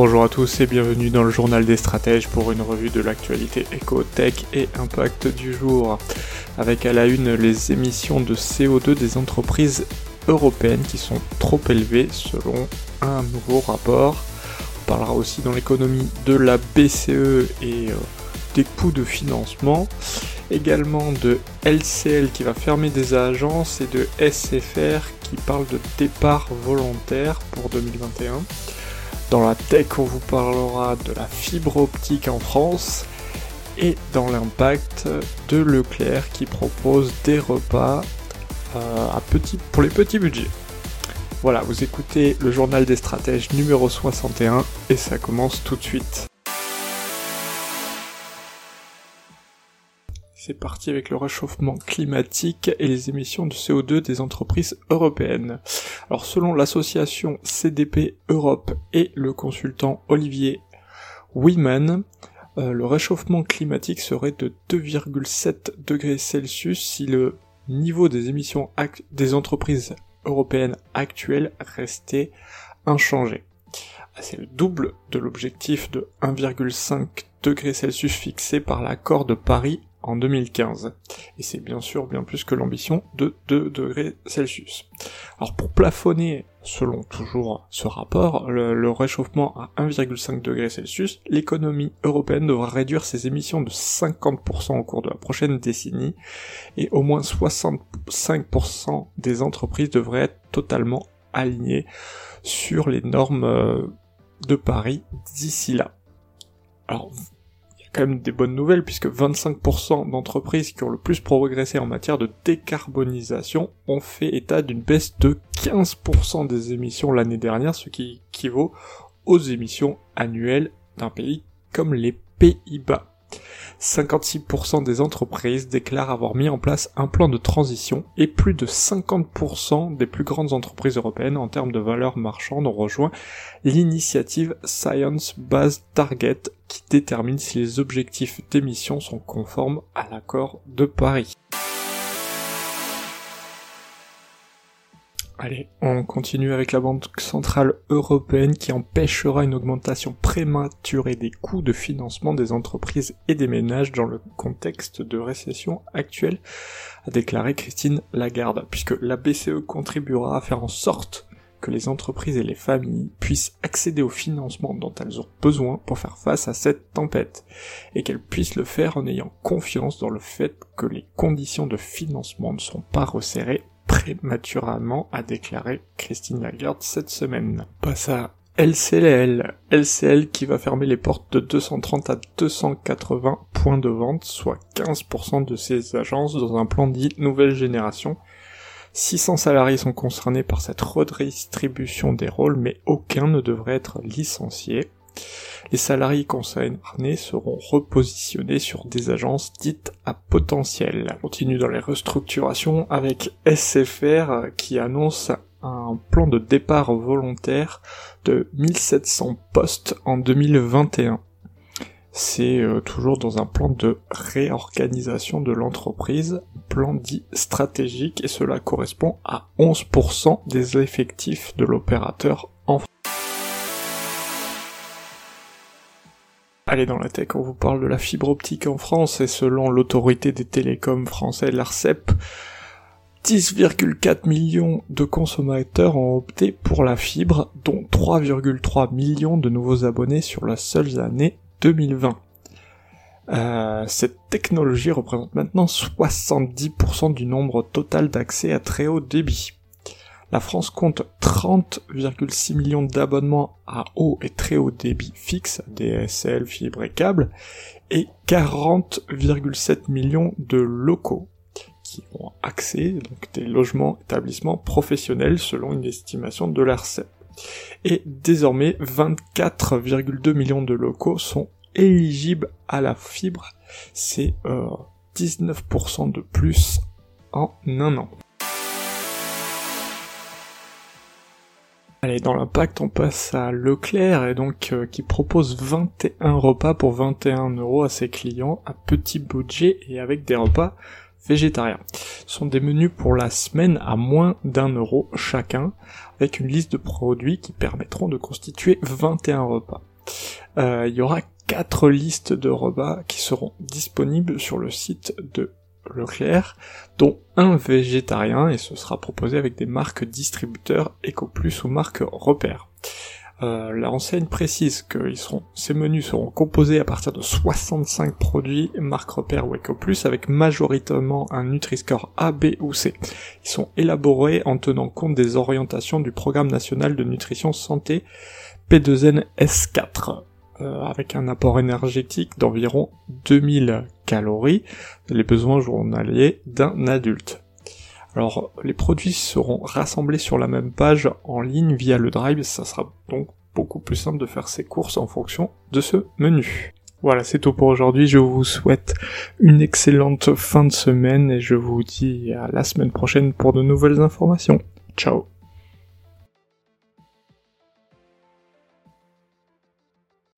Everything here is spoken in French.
Bonjour à tous et bienvenue dans le journal des stratèges pour une revue de l'actualité éco-tech et impact du jour. Avec à la une les émissions de CO2 des entreprises européennes qui sont trop élevées selon un nouveau rapport. On parlera aussi dans l'économie de la BCE et euh, des coûts de financement. Également de LCL qui va fermer des agences et de SFR qui parle de départ volontaire pour 2021. Dans la tech, on vous parlera de la fibre optique en France et dans l'impact de Leclerc qui propose des repas euh, à petit, pour les petits budgets. Voilà, vous écoutez le journal des stratèges numéro 61 et ça commence tout de suite. C'est parti avec le réchauffement climatique et les émissions de CO2 des entreprises européennes. Alors selon l'association CDP Europe et le consultant Olivier Wiman, euh, le réchauffement climatique serait de 2,7 degrés Celsius si le niveau des émissions des entreprises européennes actuelles restait inchangé. Ah, c'est le double de l'objectif de 1,5 degrés Celsius fixé par l'accord de Paris en 2015. Et c'est bien sûr bien plus que l'ambition de 2 degrés Celsius. Alors pour plafonner, selon toujours ce rapport, le, réchauffement à 1,5 degrés Celsius, l'économie européenne devra réduire ses émissions de 50% au cours de la prochaine décennie, et au moins 65% des entreprises devraient être totalement alignées sur les normes euh, de Paris d'ici là. Alors, quand même des bonnes nouvelles puisque 25% d'entreprises qui ont le plus progressé en matière de décarbonisation ont fait état d'une baisse de 15% des émissions l'année dernière, ce qui équivaut aux émissions annuelles d'un pays comme les Pays-Bas. 56% des entreprises déclarent avoir mis en place un plan de transition et plus de 50% des plus grandes entreprises européennes en termes de valeur marchande ont rejoint l'initiative Science Based Target qui détermine si les objectifs d'émission sont conformes à l'accord de Paris. Allez, on continue avec la Banque Centrale Européenne qui empêchera une augmentation prématurée des coûts de financement des entreprises et des ménages dans le contexte de récession actuelle, a déclaré Christine Lagarde, puisque la BCE contribuera à faire en sorte que les entreprises et les familles puissent accéder au financement dont elles ont besoin pour faire face à cette tempête, et qu'elles puissent le faire en ayant confiance dans le fait que les conditions de financement ne sont pas resserrées prématurément, a déclaré Christine Lagarde cette semaine. Passe à LCL, LCL qui va fermer les portes de 230 à 280 points de vente, soit 15% de ses agences dans un plan dit nouvelle génération. 600 salariés sont concernés par cette redistribution des rôles, mais aucun ne devrait être licencié les salariés concernés seront repositionnés sur des agences dites à potentiel. On continue dans les restructurations avec SFR qui annonce un plan de départ volontaire de 1700 postes en 2021. C'est euh, toujours dans un plan de réorganisation de l'entreprise, plan dit stratégique, et cela correspond à 11% des effectifs de l'opérateur Allez dans la tech, on vous parle de la fibre optique en France et selon l'autorité des télécoms français, l'ARCEP, 10,4 millions de consommateurs ont opté pour la fibre, dont 3,3 millions de nouveaux abonnés sur la seule année 2020. Euh, cette technologie représente maintenant 70% du nombre total d'accès à très haut débit. La France compte 30,6 millions d'abonnements à haut et très haut débit fixe, DSL, fibre et câble, et 40,7 millions de locaux qui ont accès, donc des logements, établissements professionnels selon une estimation de l'ARCEP. Et désormais, 24,2 millions de locaux sont éligibles à la fibre. C'est 19% euh, de plus en un an. Allez, dans l'impact, on passe à Leclerc, et donc euh, qui propose 21 repas pour 21 euros à ses clients, à petit budget et avec des repas végétariens. Ce sont des menus pour la semaine à moins d'un euro chacun, avec une liste de produits qui permettront de constituer 21 repas. Euh, il y aura quatre listes de repas qui seront disponibles sur le site de Leclerc, dont un végétarien, et ce sera proposé avec des marques distributeurs EcoPlus ou marques repères. Euh, la renseigne précise que ces menus seront composés à partir de 65 produits marque repère ou EcoPlus avec majoritairement un Nutri-Score A, B ou C. Ils sont élaborés en tenant compte des orientations du Programme national de nutrition santé P2N S4. Euh, avec un apport énergétique d'environ 2000 calories, les besoins journaliers d'un adulte. Alors, les produits seront rassemblés sur la même page en ligne via le Drive, ça sera donc beaucoup plus simple de faire ses courses en fonction de ce menu. Voilà, c'est tout pour aujourd'hui. Je vous souhaite une excellente fin de semaine et je vous dis à la semaine prochaine pour de nouvelles informations. Ciao